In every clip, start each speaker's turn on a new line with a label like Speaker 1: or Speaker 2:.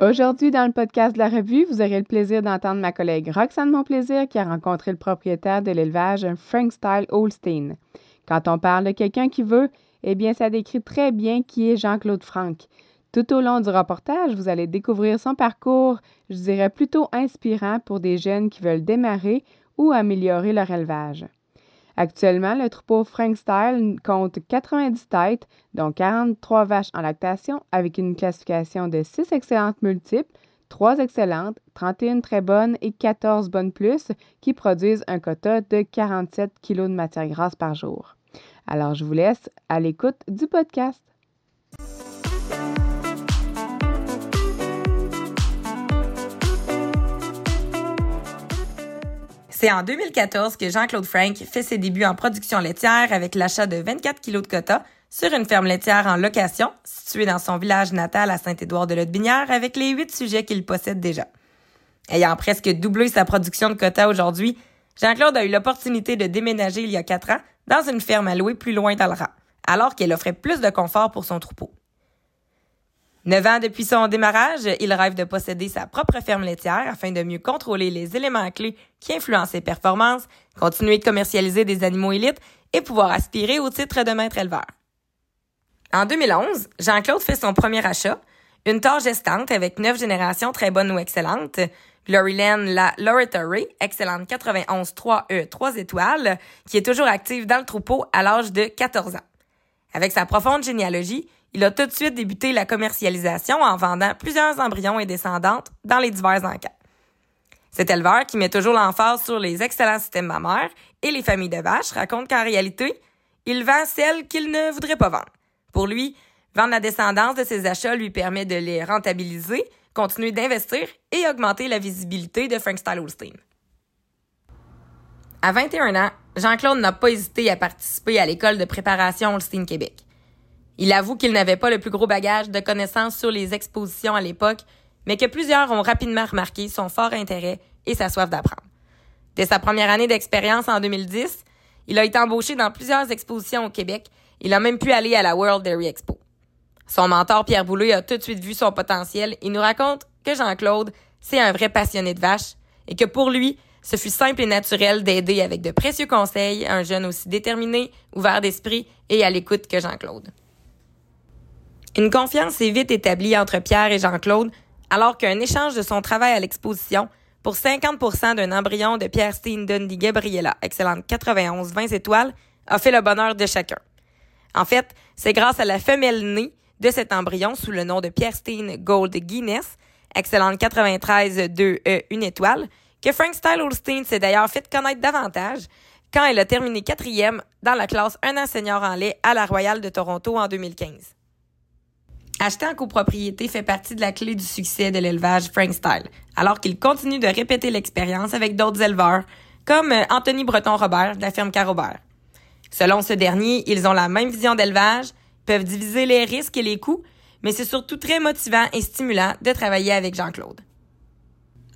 Speaker 1: Aujourd'hui, dans le podcast de la revue, vous aurez le plaisir d'entendre ma collègue Roxane Monplaisir qui a rencontré le propriétaire de l'élevage Frank Style Holstein. Quand on parle de quelqu'un qui veut, eh bien, ça décrit très bien qui est Jean-Claude Frank. Tout au long du reportage, vous allez découvrir son parcours, je dirais plutôt inspirant pour des jeunes qui veulent démarrer ou améliorer leur élevage. Actuellement, le troupeau Frank Style compte 90 têtes, dont 43 vaches en lactation, avec une classification de 6 excellentes multiples, 3 excellentes, 31 très bonnes et 14 bonnes plus, qui produisent un quota de 47 kg de matière grasse par jour. Alors, je vous laisse à l'écoute du podcast.
Speaker 2: C'est en 2014 que Jean-Claude Frank fait ses débuts en production laitière avec l'achat de 24 kilos de quota sur une ferme laitière en location située dans son village natal à Saint-Édouard de Lotbinière avec les huit sujets qu'il possède déjà. Ayant presque doublé sa production de quota aujourd'hui, Jean-Claude a eu l'opportunité de déménager il y a quatre ans dans une ferme à louer plus loin dans le rang, alors qu'elle offrait plus de confort pour son troupeau. Neuf ans depuis son démarrage, il rêve de posséder sa propre ferme laitière afin de mieux contrôler les éléments clés qui influencent ses performances, continuer de commercialiser des animaux élites et pouvoir aspirer au titre de maître éleveur. En 2011, Jean-Claude fait son premier achat, une tâche gestante avec neuf générations très bonnes ou excellentes, Gloryland, la Laboratory, excellente 91 3E 3 étoiles, qui est toujours active dans le troupeau à l'âge de 14 ans. Avec sa profonde généalogie, il a tout de suite débuté la commercialisation en vendant plusieurs embryons et descendantes dans les divers encas. Cet éleveur, qui met toujours l'emphase sur les excellents systèmes mammaires et les familles de vaches, raconte qu'en réalité, il vend celles qu'il ne voudrait pas vendre. Pour lui, vendre la descendance de ses achats lui permet de les rentabiliser, continuer d'investir et augmenter la visibilité de Frank Style Holstein. À 21 ans, Jean-Claude n'a pas hésité à participer à l'école de préparation Holstein Québec. Il avoue qu'il n'avait pas le plus gros bagage de connaissances sur les expositions à l'époque, mais que plusieurs ont rapidement remarqué son fort intérêt et sa soif d'apprendre. Dès sa première année d'expérience en 2010, il a été embauché dans plusieurs expositions au Québec. Il a même pu aller à la World Dairy Expo. Son mentor Pierre Boulay a tout de suite vu son potentiel et nous raconte que Jean-Claude, c'est un vrai passionné de vaches et que pour lui, ce fut simple et naturel d'aider avec de précieux conseils un jeune aussi déterminé, ouvert d'esprit et à l'écoute que Jean-Claude. Une confiance est vite établie entre Pierre et Jean-Claude, alors qu'un échange de son travail à l'exposition pour 50% d'un embryon de Pierre Steen Dundee Gabriella, excellente 91 20 étoiles, a fait le bonheur de chacun. En fait, c'est grâce à la femelle née de cet embryon sous le nom de Pierre Steen Gold Guinness, excellente 93 2 E 1 étoile, que Frank Style Holstein s'est d'ailleurs fait connaître davantage quand elle a terminé quatrième dans la classe un an senior en lait à la Royale de Toronto en 2015. Acheter en copropriété fait partie de la clé du succès de l'élevage Frank Style, alors qu'il continue de répéter l'expérience avec d'autres éleveurs, comme euh, Anthony Breton-Robert de la ferme Carobert. Selon ce dernier, ils ont la même vision d'élevage, peuvent diviser les risques et les coûts, mais c'est surtout très motivant et stimulant de travailler avec Jean-Claude.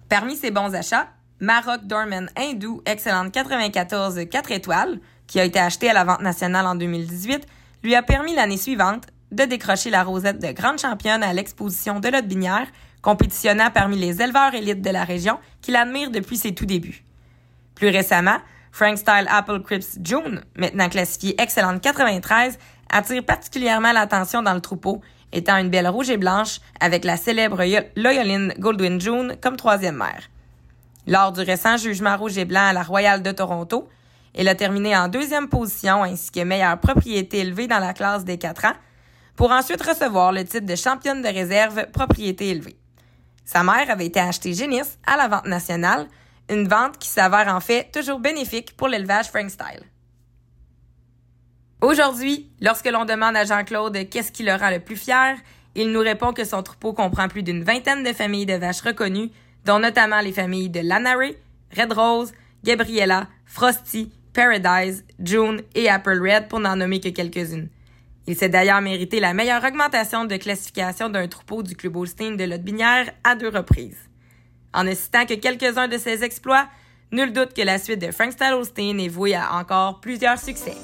Speaker 2: Parmi ses bons achats, Maroc Dorman Hindou, excellente 94 4 étoiles, qui a été acheté à la vente nationale en 2018, lui a permis l'année suivante de décrocher la rosette de grande championne à l'exposition de Binière, compétitionnant parmi les éleveurs élites de la région qu'il admire depuis ses tout débuts. Plus récemment, Frank Style Apple Crips June, maintenant classifié excellente 93, attire particulièrement l'attention dans le troupeau, étant une belle rouge et blanche avec la célèbre Loyoline Goldwyn June comme troisième mère. Lors du récent jugement rouge et blanc à la Royale de Toronto, elle a terminé en deuxième position ainsi que meilleure propriété élevée dans la classe des 4 ans, pour ensuite recevoir le titre de championne de réserve propriété élevée. Sa mère avait été achetée Génis à la vente nationale, une vente qui s'avère en fait toujours bénéfique pour l'élevage Frank Style. Aujourd'hui, lorsque l'on demande à Jean-Claude qu'est-ce qui le rend le plus fier, il nous répond que son troupeau comprend plus d'une vingtaine de familles de vaches reconnues, dont notamment les familles de Lanare, Red Rose, Gabriella, Frosty, Paradise, June et Apple Red pour n'en nommer que quelques-unes. Il s'est d'ailleurs mérité la meilleure augmentation de classification d'un troupeau du Club Holstein de Lotbinière à deux reprises. En ne citant que quelques-uns de ses exploits, nul doute que la suite de Frank Style Holstein est vouée à encore plusieurs succès.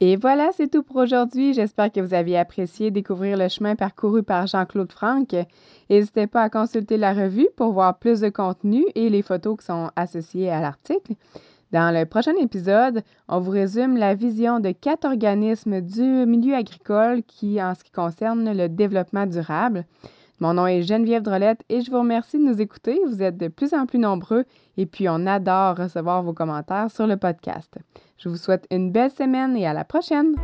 Speaker 1: Et voilà, c'est tout pour aujourd'hui. J'espère que vous avez apprécié découvrir le chemin parcouru par Jean-Claude Franck. N'hésitez pas à consulter la revue pour voir plus de contenu et les photos qui sont associées à l'article. Dans le prochain épisode, on vous résume la vision de quatre organismes du milieu agricole qui, en ce qui concerne le développement durable. Mon nom est Geneviève Drolette et je vous remercie de nous écouter. Vous êtes de plus en plus nombreux et puis on adore recevoir vos commentaires sur le podcast. Je vous souhaite une belle semaine et à la prochaine!